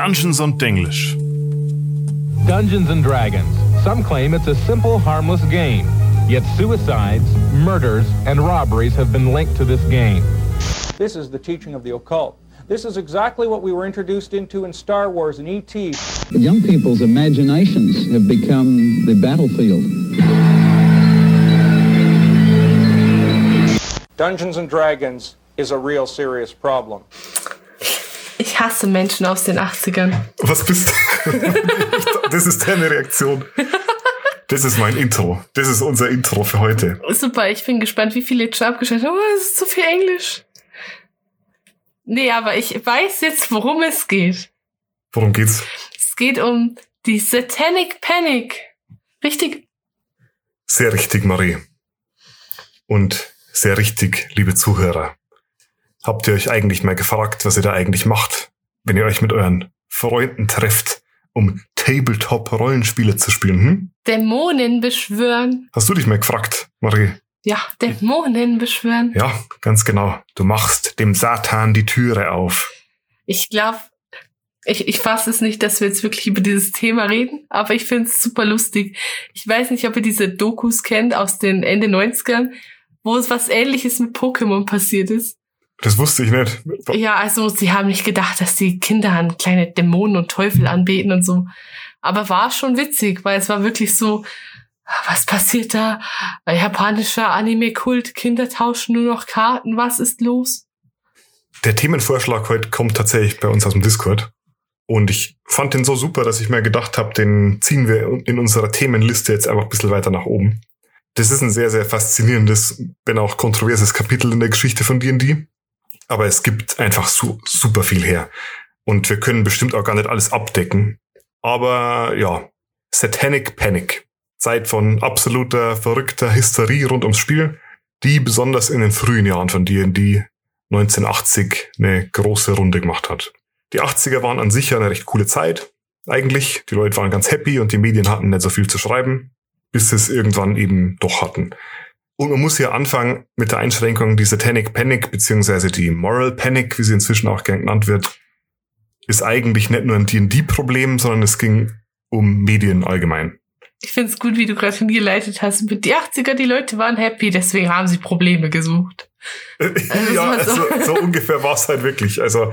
Dungeons und Denglisch. Dungeons and Dragons. Some claim it's a simple, harmless game. Yet suicides, murders, and robberies have been linked to this game. This is the teaching of the occult. This is exactly what we were introduced into in Star Wars and E.T. Young people's imaginations have become the battlefield. Dungeons and Dragons is a real serious problem. Ich hasse Menschen aus den 80ern. Was bist du? das ist deine Reaktion. Das ist mein Intro. Das ist unser Intro für heute. Super, ich bin gespannt, wie viele jetzt schon abgeschaltet haben. Oh, es ist zu viel Englisch. Nee, aber ich weiß jetzt, worum es geht. Worum geht's? Es geht um die Satanic Panic. Richtig? Sehr richtig, Marie. Und sehr richtig, liebe Zuhörer. Habt ihr euch eigentlich mal gefragt, was ihr da eigentlich macht, wenn ihr euch mit euren Freunden trefft, um Tabletop-Rollenspiele zu spielen? Hm? Dämonen beschwören. Hast du dich mal gefragt, Marie? Ja, Dämonen beschwören. Ja, ganz genau. Du machst dem Satan die Türe auf. Ich glaube, ich, ich fasse es nicht, dass wir jetzt wirklich über dieses Thema reden, aber ich finde es super lustig. Ich weiß nicht, ob ihr diese Dokus kennt aus den Ende 90ern, wo es was ähnliches mit Pokémon passiert ist. Das wusste ich nicht. Ja, also sie haben nicht gedacht, dass die Kinder an kleine Dämonen und Teufel anbeten und so. Aber war schon witzig, weil es war wirklich so, was passiert da? Japanischer Anime-Kult, Kinder tauschen nur noch Karten, was ist los? Der Themenvorschlag heute kommt tatsächlich bei uns aus dem Discord. Und ich fand den so super, dass ich mir gedacht habe, den ziehen wir in unserer Themenliste jetzt einfach ein bisschen weiter nach oben. Das ist ein sehr, sehr faszinierendes, wenn auch kontroverses Kapitel in der Geschichte von D&D. Aber es gibt einfach so, super viel her. Und wir können bestimmt auch gar nicht alles abdecken. Aber ja, Satanic Panic. Zeit von absoluter, verrückter Hysterie rund ums Spiel, die besonders in den frühen Jahren von D&D 1980 eine große Runde gemacht hat. Die 80er waren an sich ja eine recht coole Zeit. Eigentlich, die Leute waren ganz happy und die Medien hatten nicht so viel zu schreiben, bis sie es irgendwann eben doch hatten. Und man muss hier anfangen mit der Einschränkung, die Satanic Panic, beziehungsweise die Moral Panic, wie sie inzwischen auch gern genannt wird, ist eigentlich nicht nur ein D&D-Problem, sondern es ging um Medien allgemein. Ich finde es gut, wie du gerade hingeleitet hast. Mit die 80er, die Leute waren happy, deswegen haben sie Probleme gesucht. Also ja, also, so, so ungefähr war es halt wirklich. Also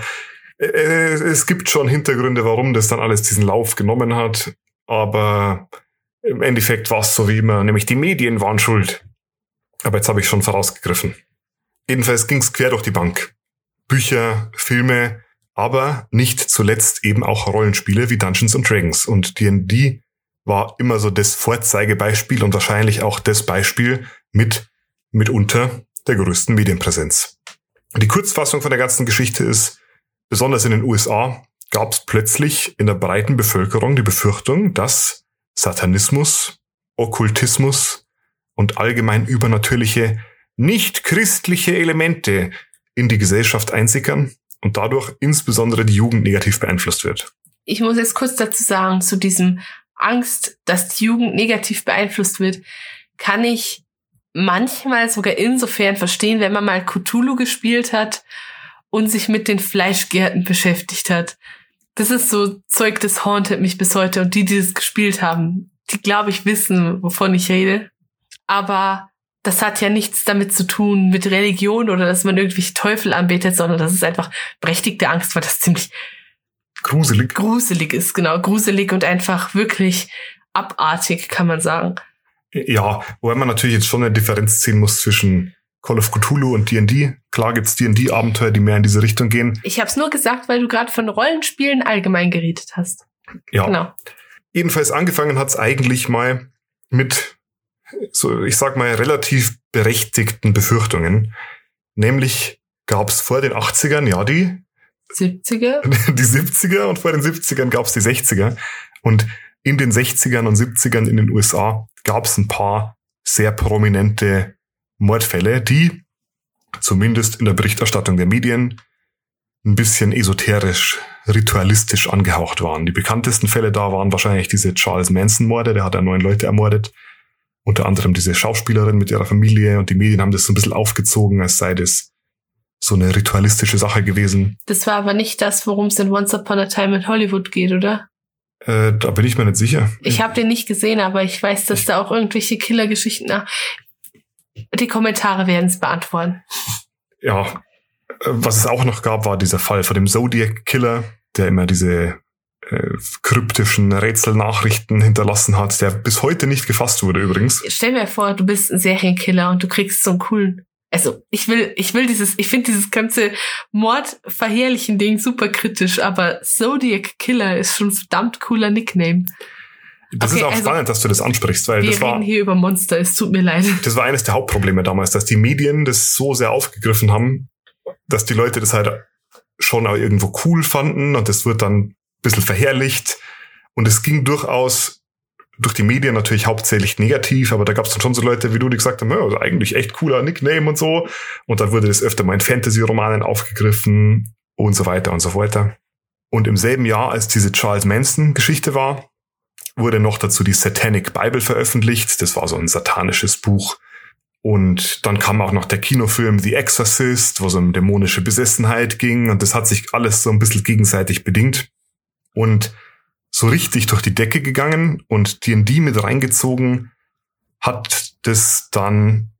äh, es gibt schon Hintergründe, warum das dann alles diesen Lauf genommen hat. Aber im Endeffekt war es so wie immer, nämlich die Medien waren schuld. Aber jetzt habe ich schon vorausgegriffen. Jedenfalls ging es quer durch die Bank. Bücher, Filme, aber nicht zuletzt eben auch Rollenspiele wie Dungeons and Dragons. Und D&D war immer so das Vorzeigebeispiel und wahrscheinlich auch das Beispiel mit mitunter der größten Medienpräsenz. Die Kurzfassung von der ganzen Geschichte ist, besonders in den USA gab es plötzlich in der breiten Bevölkerung die Befürchtung, dass Satanismus, Okkultismus und allgemein übernatürliche, nicht christliche Elemente in die Gesellschaft einsickern und dadurch insbesondere die Jugend negativ beeinflusst wird. Ich muss jetzt kurz dazu sagen, zu diesem Angst, dass die Jugend negativ beeinflusst wird, kann ich manchmal sogar insofern verstehen, wenn man mal Cthulhu gespielt hat und sich mit den Fleischgärten beschäftigt hat. Das ist so Zeug, das hauntet mich bis heute. Und die, die das gespielt haben, die, glaube ich, wissen, wovon ich rede. Aber das hat ja nichts damit zu tun mit Religion oder dass man irgendwie Teufel anbetet, sondern das ist einfach berechtigte Angst, weil das ziemlich gruselig. Gruselig ist, genau. Gruselig und einfach wirklich abartig, kann man sagen. Ja, wobei man natürlich jetzt schon eine Differenz ziehen muss zwischen Call of Cthulhu und D&D. Klar gibt's D&D-Abenteuer, die mehr in diese Richtung gehen. Ich habe es nur gesagt, weil du gerade von Rollenspielen allgemein geredet hast. Ja. Genau. Jedenfalls angefangen hat's eigentlich mal mit, so ich sag mal, relativ berechtigten Befürchtungen. Nämlich gab's vor den 80ern, ja, die 70er? Die 70er und vor den 70ern gab's die 60er. Und in den 60ern und 70ern in den USA gab's ein paar sehr prominente Mordfälle, die zumindest in der Berichterstattung der Medien ein bisschen esoterisch, ritualistisch angehaucht waren. Die bekanntesten Fälle da waren wahrscheinlich diese Charles Manson-Morde, der hat ja neun Leute ermordet. Unter anderem diese Schauspielerin mit ihrer Familie und die Medien haben das so ein bisschen aufgezogen, als sei das so eine ritualistische Sache gewesen. Das war aber nicht das, worum es in Once Upon a Time in Hollywood geht, oder? Äh, da bin ich mir nicht sicher. Ich habe den nicht gesehen, aber ich weiß, dass da auch irgendwelche Killergeschichten. Die Kommentare werden es beantworten. Ja, äh, was es auch noch gab, war dieser Fall von dem Zodiac Killer, der immer diese kryptischen Rätselnachrichten hinterlassen hat, der bis heute nicht gefasst wurde übrigens. Stell mir vor, du bist ein Serienkiller und du kriegst so einen coolen. Also ich will, ich will dieses, ich finde dieses ganze Mordverherrlichen Ding super kritisch, aber Zodiac Killer ist schon ein verdammt cooler Nickname. Das Okay, ist auch also, spannend, dass du das ansprichst, weil Wir das war, reden hier über Monster, es tut mir leid. das war eines der Hauptprobleme damals, dass die Medien das so sehr aufgegriffen haben, dass die Leute das halt schon auch irgendwo cool fanden und das wird dann bisschen verherrlicht. Und es ging durchaus durch die Medien natürlich hauptsächlich negativ, aber da gab es dann schon so Leute wie du, die gesagt haben, ja, also eigentlich echt cooler Nickname und so. Und dann wurde das öfter mal in Fantasy-Romanen aufgegriffen und so weiter und so weiter. Und im selben Jahr, als diese Charles Manson-Geschichte war, wurde noch dazu die Satanic Bible veröffentlicht. Das war so ein satanisches Buch. Und dann kam auch noch der Kinofilm The Exorcist, wo es um dämonische Besessenheit ging. Und das hat sich alles so ein bisschen gegenseitig bedingt. Und so richtig durch die Decke gegangen und D&D mit reingezogen hat das dann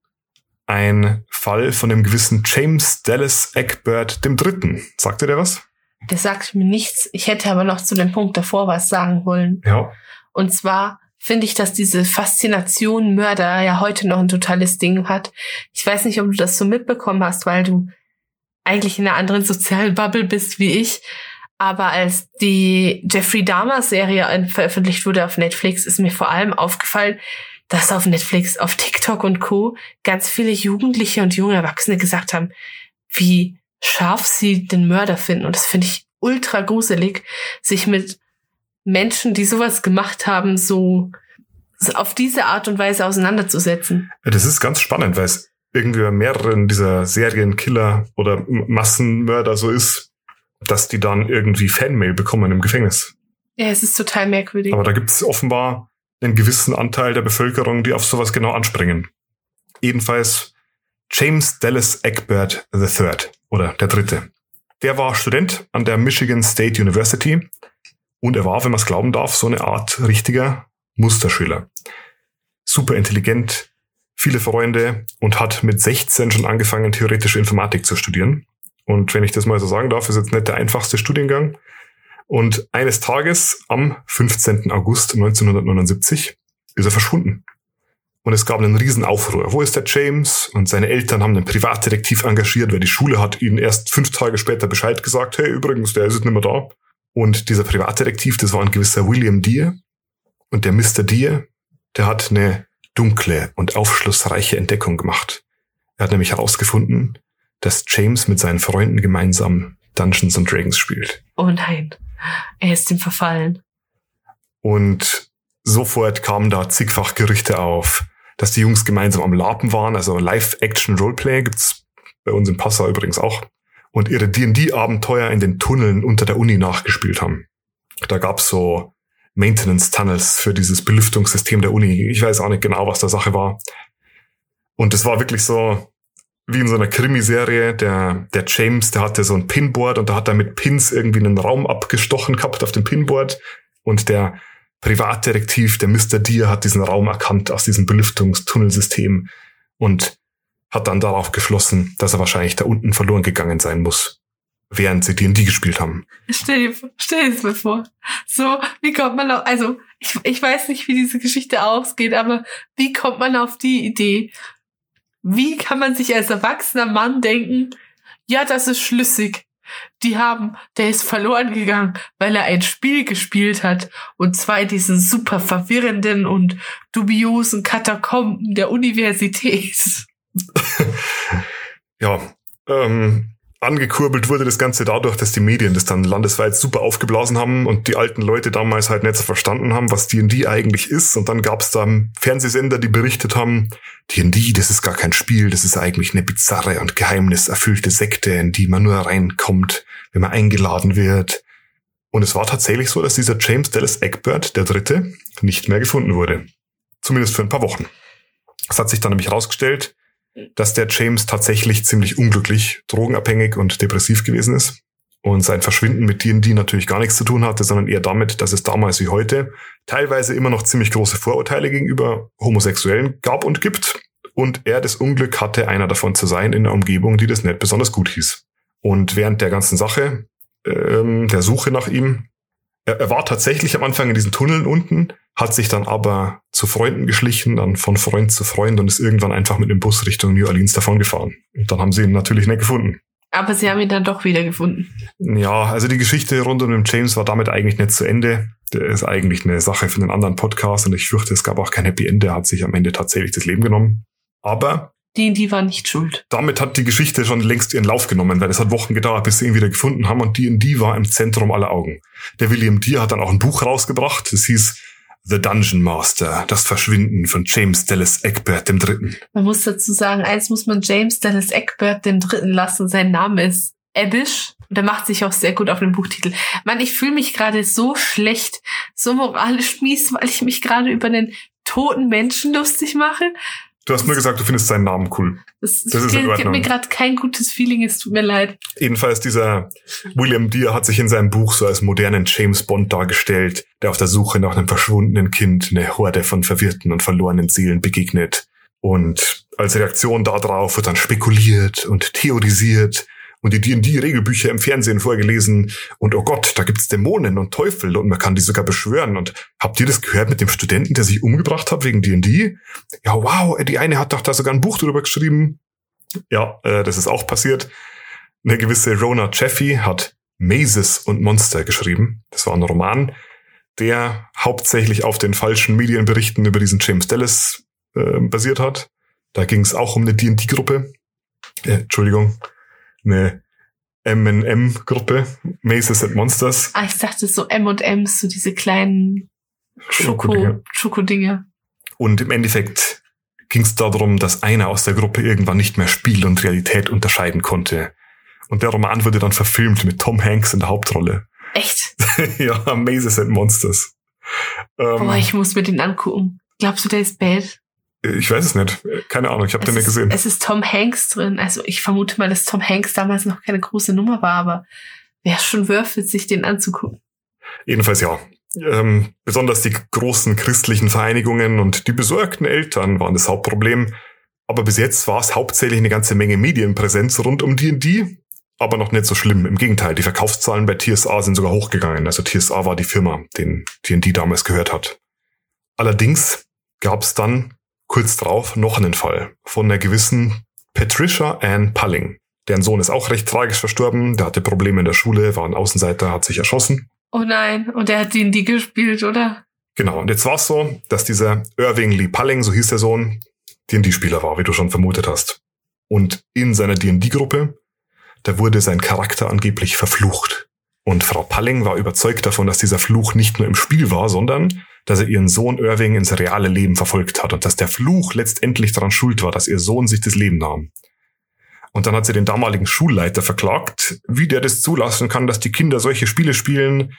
ein Fall von dem gewissen James Dallas Egbert dem Dritten. Sagte der was? Das sagt mir nichts. Ich hätte aber noch zu dem Punkt davor was sagen wollen. Ja. Und zwar finde ich, dass diese Faszination Mörder ja heute noch ein totales Ding hat. Ich weiß nicht, ob du das so mitbekommen hast, weil du eigentlich in einer anderen sozialen Bubble bist wie ich. Aber als die Jeffrey Dahmer Serie veröffentlicht wurde auf Netflix, ist mir vor allem aufgefallen, dass auf Netflix, auf TikTok und Co. ganz viele Jugendliche und junge Erwachsene gesagt haben, wie scharf sie den Mörder finden. Und das finde ich ultra gruselig, sich mit Menschen, die sowas gemacht haben, so auf diese Art und Weise auseinanderzusetzen. Das ist ganz spannend, weil es irgendwie bei mehreren dieser Serienkiller oder Massenmörder so ist, dass die dann irgendwie Fanmail bekommen im Gefängnis. Ja, es ist total merkwürdig. Aber da gibt es offenbar einen gewissen Anteil der Bevölkerung, die auf sowas genau anspringen. Jedenfalls James Dallas Egbert III oder der Dritte. Der war Student an der Michigan State University und er war, wenn man es glauben darf, so eine Art richtiger Musterschüler. Super intelligent, viele Freunde und hat mit 16 schon angefangen, theoretische Informatik zu studieren. Und wenn ich das mal so sagen darf, ist jetzt nicht der einfachste Studiengang. Und eines Tages, am 15. August 1979, ist er verschwunden. Und es gab einen riesen Aufruhr. Wo ist der James? Und seine Eltern haben einen Privatdetektiv engagiert, weil die Schule hat ihnen erst fünf Tage später Bescheid gesagt, hey, übrigens, der ist jetzt nicht mehr da. Und dieser Privatdetektiv, das war ein gewisser William Deere. Und der Mr. Deere, der hat eine dunkle und aufschlussreiche Entdeckung gemacht. Er hat nämlich herausgefunden, dass James mit seinen Freunden gemeinsam Dungeons and Dragons spielt. oh nein, er ist dem verfallen. Und sofort kamen da zigfach Gerüchte auf, dass die Jungs gemeinsam am Lapen waren. Also Live-Action-Roleplay gibt's bei uns in Passau übrigens auch. Und ihre D&D-Abenteuer in den Tunneln unter der Uni nachgespielt haben. Da gab's so Maintenance-Tunnels für dieses Belüftungssystem der Uni. Ich weiß auch nicht genau, was der Sache war. Und es war wirklich so wie in so einer Krimiserie. Der, der James, der hatte so ein Pinboard und da hat er mit Pins irgendwie einen Raum abgestochen gehabt auf dem Pinboard. Und der Privatdetektiv, der Mr. Deer, hat diesen Raum erkannt aus diesem Belüftungstunnelsystem und hat dann darauf geschlossen, dass er wahrscheinlich da unten verloren gegangen sein muss, während sie D&D gespielt haben. Stell dir, stell dir das mal vor. So, wie kommt man auf, also, ich, ich weiß nicht, wie diese Geschichte ausgeht, aber wie kommt man auf die Idee? Wie kann man sich als erwachsener Mann denken, ja, das ist schlüssig. Die haben, der ist verloren gegangen, weil er ein Spiel gespielt hat. Und zwar diesen super verwirrenden und dubiosen Katakomben der Universität. Ja, ähm, angekurbelt wurde das Ganze dadurch, dass die Medien das dann landesweit super aufgeblasen haben und die alten Leute damals halt nicht so verstanden haben, was D&D eigentlich ist. Und dann gab es da Fernsehsender, die berichtet haben, D&D, das ist gar kein Spiel, das ist eigentlich eine bizarre und geheimniserfüllte Sekte, in die man nur reinkommt, wenn man eingeladen wird. Und es war tatsächlich so, dass dieser James Dallas Egbert, der Dritte, nicht mehr gefunden wurde. Zumindest für ein paar Wochen. Es hat sich dann nämlich herausgestellt, dass der James tatsächlich ziemlich unglücklich, drogenabhängig und depressiv gewesen ist. Und sein Verschwinden mit D&D natürlich gar nichts zu tun hatte, sondern eher damit, dass es damals wie heute teilweise immer noch ziemlich große Vorurteile gegenüber Homosexuellen gab und gibt. Und er das Unglück hatte, einer davon zu sein in einer Umgebung, die das nicht besonders gut hieß. Und während der ganzen Sache, ähm, der Suche nach ihm, er, er war tatsächlich am Anfang in diesen Tunneln unten, hat sich dann aber zu Freunden geschlichen, dann von Freund zu Freund und ist irgendwann einfach mit dem Bus Richtung New Orleans davon gefahren. Und dann haben sie ihn natürlich nicht gefunden. Aber sie haben ihn dann doch wieder gefunden. Ja, also die Geschichte rund um den James war damit eigentlich nicht zu Ende. Der ist eigentlich eine Sache für einen anderen Podcast und ich fürchte, es gab auch kein Happy End. Der hat sich am Ende tatsächlich das Leben genommen. Aber Die, die war nicht schuld. damit hat die Geschichte schon längst ihren Lauf genommen, weil es hat Wochen gedauert, bis sie ihn wieder gefunden haben und D&D war im Zentrum aller Augen. Der William Deere hat dann auch ein Buch rausgebracht, das hieß The Dungeon Master, das Verschwinden von James Dallas Egbert III. Man muss dazu sagen, eins muss man James Dallas Egbert den Dritten lassen. Sein Name ist Ebbish. Und er macht sich auch sehr gut auf den Buchtitel. Mann, ich fühle mich gerade so schlecht, so moralisch mies, weil ich mich gerade über den toten Menschen lustig mache. Du hast nur gesagt, du findest seinen Namen cool. Das, Das ist Ordnung. mir gerade kein gutes Feeling, es tut mir leid. Jedenfalls dieser William Deere hat sich in seinem Buch so als modernen James Bond dargestellt, der auf der Suche nach einem verschwundenen Kind eine Horde von verwirrten und verlorenen Seelen begegnet. Und als Reaktion darauf wird dann spekuliert und theorisiert und die D&D-Regelbücher im Fernsehen vorgelesen und oh Gott, da gibt's Dämonen und Teufel und man kann die sogar beschwören. Und habt ihr das gehört mit dem Studenten, der sich umgebracht hat wegen D&D? Ja, wow, die eine hat doch da sogar ein Buch drüber geschrieben. Ja, äh, das ist auch passiert. Eine gewisse Rona Jeffy hat Mazes und Monster geschrieben. Das war ein Roman, der hauptsächlich auf den falschen Medienberichten über diesen James Dallas äh, basiert hat. Da ging es auch um eine D&D-Gruppe. Äh, Entschuldigung, eine M&M-Gruppe, Mazes and Monsters. Ah, ich dachte so M&M's, so diese kleinen Schokodinger. Schoko, Schokodinger. Und im Endeffekt ging es darum, dass einer aus der Gruppe irgendwann nicht mehr Spiel und Realität unterscheiden konnte. Und der Roman wurde dann verfilmt mit Tom Hanks in der Hauptrolle. Echt? ja, Mazes and Monsters. Ähm, Boah, ich muss mir den angucken. Glaubst du, der ist bad? Ich weiß es nicht. Keine Ahnung, ich habe den nicht gesehen. es ist Tom Hanks drin. Also ich vermute mal, dass Tom Hanks damals noch keine große Nummer war, aber wäre schon it, sich den anzugucken. Jedenfalls ja. Ähm, besonders die großen christlichen Vereinigungen und die besorgten Eltern waren das Hauptproblem. Aber bis jetzt war es hauptsächlich eine ganze Menge Medienpräsenz rund um D&D. Aber noch nicht so schlimm. Im Gegenteil, die Verkaufszahlen bei TSA sind sogar hochgegangen. Also TSA war die Firma, den D&D damals gehört hat. Allerdings gab es dann kurz drauf noch einen Fall von einer gewissen Patricia Ann Palling. Deren Sohn ist auch recht tragisch verstorben. Der hatte Probleme in der Schule, war ein Außenseiter, hat sich erschossen. Oh nein, und er hat die in die gespielt, oder? Genau, und jetzt war es so, dass dieser Irving Lee Palling, so hieß der Sohn, D&D-Spieler war, wie du schon vermutet hast. Und in seiner D&D-Gruppe, da wurde sein Charakter angeblich verflucht. Und Frau Palling war überzeugt davon, dass dieser Fluch nicht nur im Spiel war, sondern dass er ihren Sohn Irving ins reale Leben verfolgt hat und dass der Fluch letztendlich daran schuld war, dass ihr Sohn sich das Leben nahm. Und dann hat sie den damaligen Schulleiter verklagt, wie der das zulassen kann, dass die Kinder solche Spiele spielen.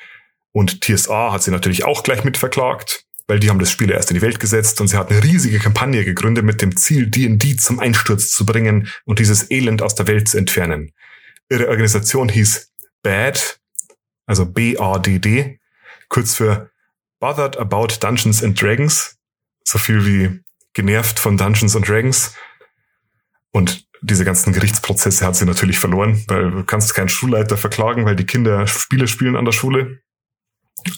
Und TSA hat sie natürlich auch gleich mit verklagt, weil die haben das Spiel erst in die Welt gesetzt und sie hat eine riesige Kampagne gegründet mit dem Ziel, D&D zum Einsturz zu bringen und dieses Elend aus der Welt zu entfernen. Ihre Organisation hieß BAD, also B-A-D-D, kurz für Bothered About Dungeons and Dragons, so viel wie genervt von Dungeons and Dragons. Und diese ganzen Gerichtsprozesse hat sie natürlich verloren, weil du kannst keinen Schulleiter verklagen, weil die Kinder Spiele spielen an der Schule.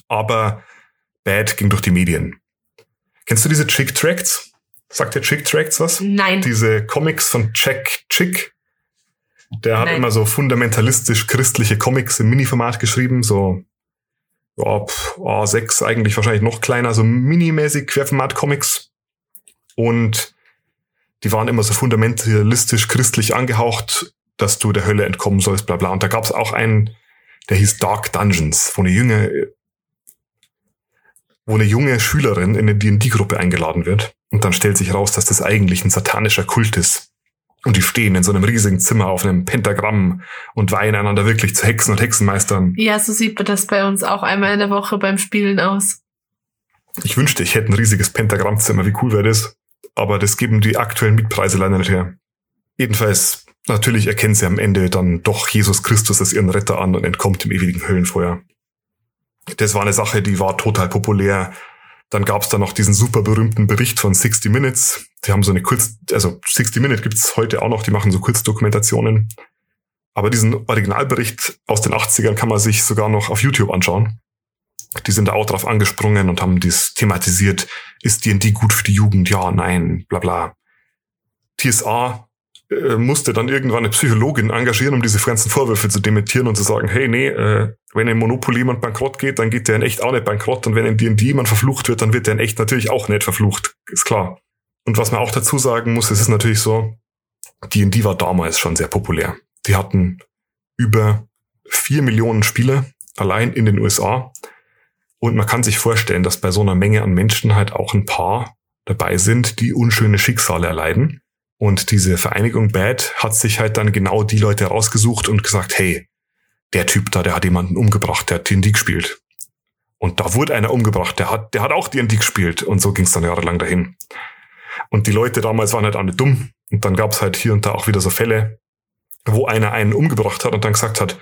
Aber Bad ging durch die Medien. Kennst du diese Chick Tracts? Sagt dir Chick Tracts was? Nein. Diese Comics von Jack Chick. Der hat Nein. immer so fundamentalistisch christliche Comics im Mini-Format geschrieben, so ja, pf, A6 eigentlich wahrscheinlich noch kleiner, so minimäßig Querformat-Comics. Und die waren immer so fundamentalistisch christlich angehaucht, dass du der Hölle entkommen sollst, bla bla. Und da gab es auch einen, der hieß Dark Dungeons, wo eine junge, wo eine junge Schülerin in eine D&D-Gruppe eingeladen wird. Und dann stellt sich raus, dass das eigentlich ein satanischer Kult ist. Und die stehen in so einem riesigen Zimmer auf einem Pentagramm und weihen einander wirklich zu Hexen und Hexenmeistern. Ja, so sieht das bei uns auch einmal in der Woche beim Spielen aus. Ich wünschte, ich hätte ein riesiges Pentagrammzimmer. Wie cool wäre das? Aber das geben die aktuellen Mietpreise leider nicht her. Jedenfalls, natürlich erkennen sie am Ende dann doch Jesus Christus als ihren Retter an und entkommt dem ewigen Höllenfeuer. Das war eine Sache, die war total populär. Dann gab es da noch diesen super berühmten Bericht von 60 Minutes. Die haben so eine Kurz, also 60 Minutes gibt's heute auch noch, die machen so Kurzdokumentationen. Aber diesen Originalbericht aus den 80ern kann man sich sogar noch auf YouTube anschauen. Die sind da auch drauf angesprungen und haben dies thematisiert. Ist D&D gut für die Jugend? Ja, nein, bla bla. TSA äh, musste dann irgendwann eine Psychologin engagieren, um diese ganzen Vorwürfe zu dementieren und zu sagen, hey, nee, äh, wenn in Monopoly jemand bankrott geht, dann geht der in echt auch nicht bankrott und wenn in D&D jemand verflucht wird, dann wird der in echt natürlich auch nicht verflucht, ist klar. Und was man auch dazu sagen muss, es ist natürlich so, D&D war damals schon sehr populär. Die hatten über vier Millionen Spieler allein in den USA. Und man kann sich vorstellen, dass bei so einer Menge an Menschen halt auch ein paar dabei sind, die unschöne Schicksale erleiden. Und diese Vereinigung Bad hat sich halt dann genau die Leute rausgesucht und gesagt, hey, der Typ da, der hat jemanden umgebracht, der hat D&D gespielt. Und da wurde einer umgebracht, der hat, der hat auch D&D gespielt. Und so ging es dann jahrelang dahin. Und die Leute damals waren halt alle dumm. Und dann gab es halt hier und da auch wieder so Fälle, wo einer einen umgebracht hat und dann gesagt hat,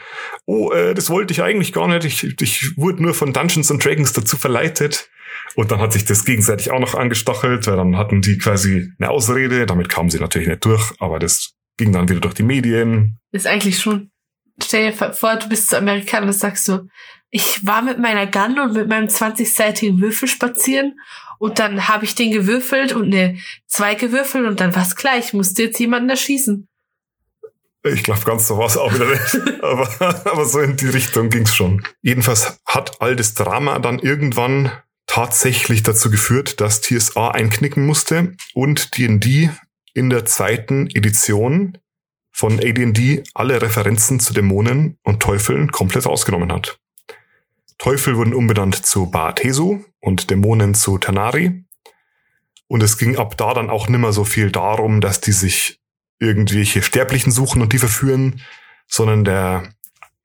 oh, äh, das wollte ich eigentlich gar nicht, ich, ich wurde nur von Dungeons and Dragons dazu verleitet. Und dann hat sich das gegenseitig auch noch angestachelt, weil dann hatten die quasi eine Ausrede, damit kamen sie natürlich nicht durch, aber das ging dann wieder durch die Medien. Ist eigentlich schon, stell dir vor, du bist zu Amerikaner und sagst so, ich war mit meiner Gun und mit meinem 20-seitigen Würfel spazieren und dann habe ich den gewürfelt und eine zwei gewürfelt und dann war's gleich, musste jetzt jemanden erschießen. Ich glaube, ganz so war es auch wieder nicht. aber, aber so in die Richtung ging's schon. Jedenfalls hat all das Drama dann irgendwann tatsächlich dazu geführt, dass TSA einknicken musste und D&D in der zweiten Edition von AD&D alle Referenzen zu Dämonen und Teufeln komplett rausgenommen hat. Teufel wurden umbenannt zu Baatesu und Dämonen zu Tanari. Und es ging ab da dann auch nimmer so viel darum, dass die sich irgendwelche Sterblichen suchen und die verführen, sondern der,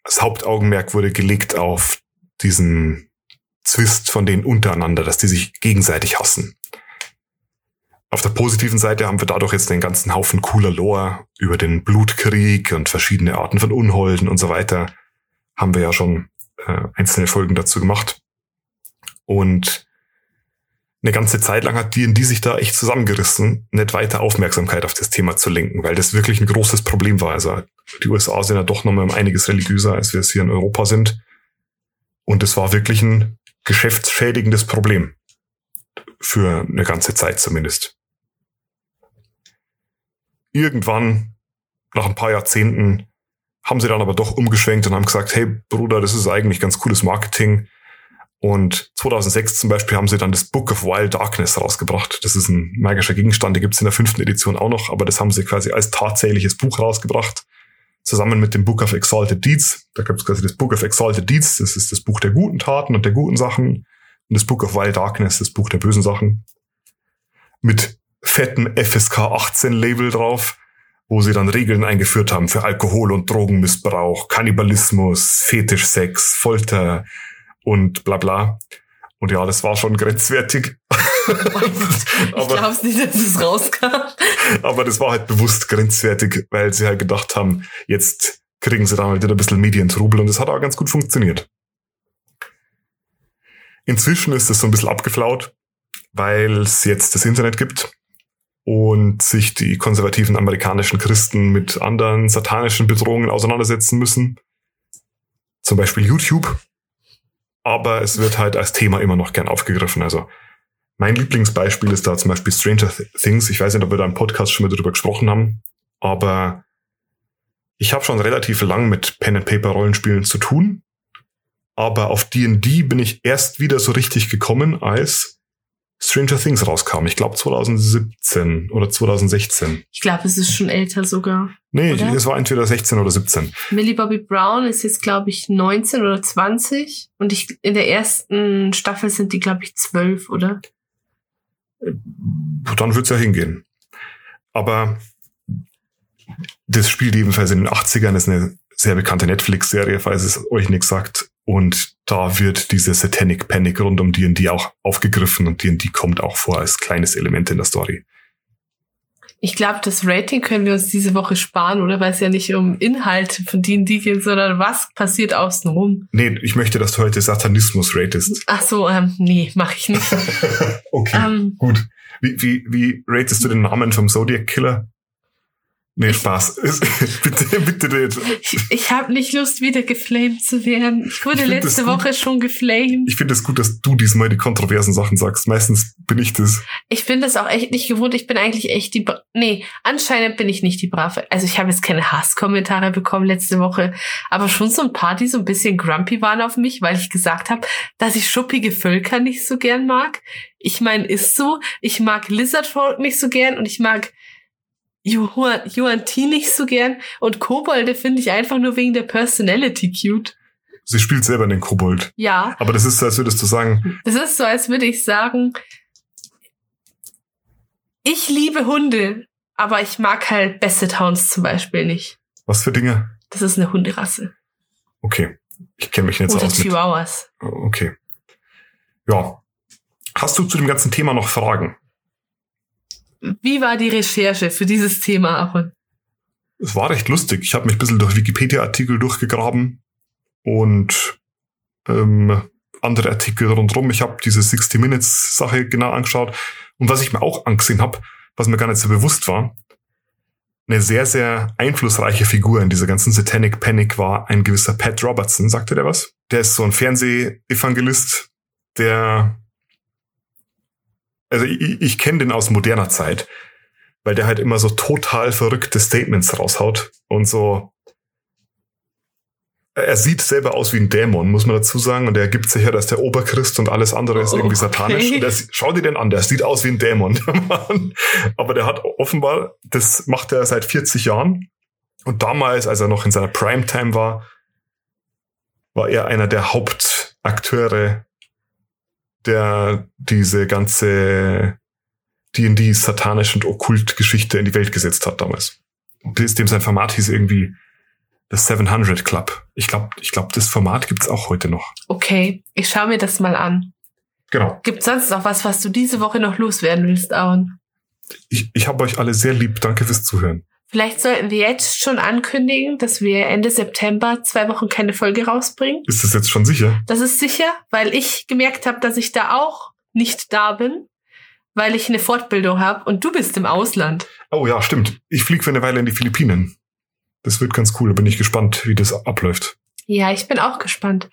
das Hauptaugenmerk wurde gelegt auf diesen Zwist von denen untereinander, dass die sich gegenseitig hassen. Auf der positiven Seite haben wir dadurch jetzt den ganzen Haufen cooler Lore über den Blutkrieg und verschiedene Arten von Unholden und so weiter. Haben wir ja schon äh, einzelne Folgen dazu gemacht. Und eine ganze Zeit lang hat D&D sich da echt zusammengerissen, nicht weiter Aufmerksamkeit auf das Thema zu lenken, weil das wirklich ein großes Problem war. Also die USA sind ja doch nochmal um einiges religiöser, als wir es hier in Europa sind. Und es war wirklich ein geschäftsschädigendes Problem. Für eine ganze Zeit zumindest. Irgendwann, nach ein paar Jahrzehnten, haben sie dann aber doch umgeschwenkt und haben gesagt, hey Bruder, das ist eigentlich ganz cooles Marketing und 2006 zum Beispiel haben sie dann das Book of Wild Darkness rausgebracht. Das ist ein magischer Gegenstand, der gibt's in der fünften Edition auch noch, aber das haben sie quasi als tatsächliches Buch rausgebracht. Zusammen mit dem Book of Exalted Deeds. Da gibt's quasi das Book of Exalted Deeds, das ist das Buch der guten Taten und der guten Sachen. Und das Book of Wild Darkness, das Buch der bösen Sachen. Mit fettem FSK 18 Label drauf, wo sie dann Regeln eingeführt haben für Alkohol- und Drogenmissbrauch, Kannibalismus, Fetischsex, Folter, und bla bla. Und ja, das war schon grenzwertig. ich glaube nicht, dass es rauskam. aber das war halt bewusst grenzwertig, weil sie halt gedacht haben, jetzt kriegen sie dann halt wieder ein bisschen Medientrubel und das hat auch ganz gut funktioniert. Inzwischen ist es so ein bisschen abgeflaut, weil es jetzt das Internet gibt und sich die konservativen amerikanischen Christen mit anderen satanischen Bedrohungen auseinandersetzen müssen. Zum Beispiel YouTube aber es wird halt als Thema immer noch gern aufgegriffen. Also mein Lieblingsbeispiel ist da zum Beispiel Stranger Things. Ich weiß nicht, ob wir da im Podcast schon mal darüber gesprochen haben, aber ich habe schon relativ lang mit Pen and Paper Rollenspielen zu tun. Aber auf D&D bin ich erst wieder so richtig gekommen, als Stranger Things rauskam. Ich glaube 2017 oder 2016. Ich glaube, es ist schon älter sogar. Nee, oder? es war entweder 16 oder 17. Millie Bobby Brown ist jetzt, glaube ich, 19 oder 20. Und ich, in der ersten Staffel sind die, glaube ich, 12, oder? Dann wird's ja hingehen. Aber das spielt ebenfalls in den 80ern, das ist eine sehr bekannte Netflix-Serie, falls es euch nichts sagt. Und da wird diese Satanic Panic rund um D&D auch aufgegriffen und D&D kommt auch vor als kleines Element in der Story. Ich glaube, das Rating können wir uns diese Woche sparen, oder? Weil es ja nicht um Inhalte von D&D geht, sondern was passiert außenrum. Nee, ich möchte, dass du heute Satanismus ratest. Ach so, ähm, nee, mache ich nicht. okay, Ähm. gut. Wie, wie, wie ratest du den Namen vom Zodiac Killer? Nee, Spaß. bitte, bitte nicht. Ich, habe nicht Lust, wieder geflamed zu werden. Ich wurde Ich letzte gut. Woche schon geflamed. Ich finde es gut, dass du diesmal die kontroversen Sachen sagst. Meistens bin ich das. Ich bin das auch echt nicht gewohnt. Ich bin eigentlich echt die... Bra nee, anscheinend bin ich nicht die Brave. Also ich habe jetzt keine Hasskommentare bekommen letzte Woche, aber schon so ein paar, die so ein bisschen grumpy waren auf mich, weil ich gesagt habe, dass ich schuppige Völker nicht so gern mag. Ich meine, ist so. Ich mag Lizard Folk nicht so gern und ich mag Yuan Yuan Ti nicht so gern. Und Kobolde finde ich einfach nur wegen der Personality cute. Sie spielt selber den Kobold. Ja, Aber das ist so, als würdest du sagen, das ist so, als würde ich sagen, ich liebe Hunde, aber ich mag halt Basset Hounds zum Beispiel nicht. was für Dinge? Das ist eine Hunderasse. Okay. Ich kenne mich jetzt Oder aus mit. Chihuahuas. Okay. Ja. Hast du zu dem ganzen Thema noch Fragen? Wie war die Recherche für dieses Thema, Aaron? Es war recht lustig. Ich habe mich ein bisschen durch Wikipedia-Artikel durchgegraben und ähm, andere Artikel rundherum. Ich habe diese 60 Minutes-Sache genau angeschaut. Und was ich mir auch angesehen habe, was mir gar nicht so bewusst war, eine sehr, sehr einflussreiche Figur in dieser ganzen Satanic Panic war ein gewisser Pat Robertson. Sagte der was? Der ist so ein Fernsehevangelist, der also ich, ich kenne den aus moderner Zeit, weil der halt immer so total verrückte Statements raushaut und so. Er sieht selber aus wie ein Dämon, muss man dazu sagen, und er gibt sich ja, dass der Oberchrist und alles andere ist irgendwie Okay. satanisch. Und er, schau dir den an, der sieht aus wie ein Dämon. der Mann. Aber der hat offenbar, das macht er seit 40 Jahren. Und damals, als er noch in seiner Primetime war, war er einer der Hauptakteure der diese ganze D&D satanisch und okkult Geschichte in die Welt gesetzt hat damals. Dem sein Format hieß irgendwie The 700 Club. Ich glaube, ich glaub, das Format gibt's auch heute noch. Okay, ich schaue mir das mal an. Genau. Gibt sonst noch was, was du diese Woche noch loswerden willst, Aaron? Ich, ich habe euch alle sehr lieb. Danke fürs Zuhören. Vielleicht sollten wir jetzt schon ankündigen, dass wir Ende September zwei Wochen keine Folge rausbringen. Ist das jetzt schon sicher? Das ist sicher, weil ich gemerkt habe, dass ich da auch nicht da bin, weil ich eine Fortbildung habe und du bist im Ausland. Oh ja, stimmt. Ich fliege für eine Weile in die Philippinen. Das wird ganz cool. Da bin ich gespannt, wie das abläuft. Ja, ich bin auch gespannt.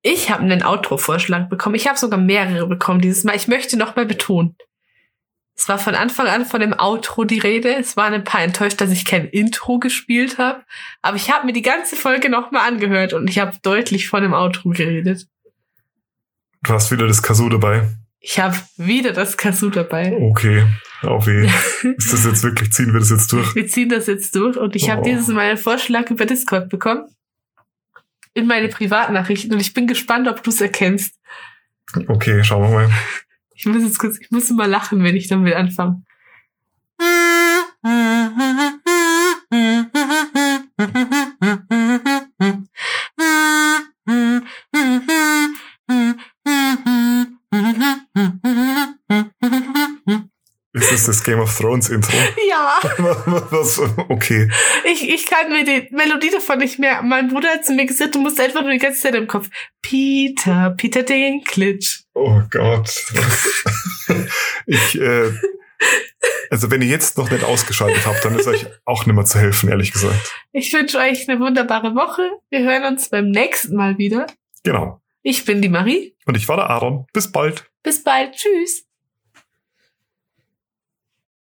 Ich habe einen Outro-Vorschlag bekommen. Ich habe sogar mehrere bekommen dieses Mal. Ich möchte noch mal betonen. Es war von Anfang an von dem Outro die Rede. Es waren ein paar enttäuscht, dass ich kein Intro gespielt habe. Aber ich habe mir die ganze Folge noch mal angehört und ich habe deutlich von dem Outro geredet. Du hast wieder das Kazoo dabei. Ich habe wieder das Kazoo dabei. Okay. Auf weh. Ist das jetzt wirklich, ziehen wir das jetzt durch? Wir ziehen das jetzt durch und ich habe Oh. dieses Mal einen Vorschlag über Discord bekommen. In meine Privatnachrichten und ich bin gespannt, ob du es erkennst. Okay, schauen wir mal. Ich muss jetzt kurz, ich muss immer lachen, wenn ich damit anfange. Ist das Game of Thrones Intro? Ja, Was? Okay. ich, ich kann mir die Melodie davon nicht mehr. Mein Bruder hat zu mir gesagt, du musst einfach nur die ganze Zeit im Kopf. Peter, Peter Dinklage. Oh Gott. Ich, äh, also wenn ihr jetzt noch nicht ausgeschaltet habt, dann ist euch auch nicht mehr zu helfen, ehrlich gesagt. Ich wünsche euch eine wunderbare Woche. Wir hören uns beim nächsten Mal wieder. Genau. Ich bin die Marie. Und ich war der Aaron. Bis bald. Bis bald. Tschüss.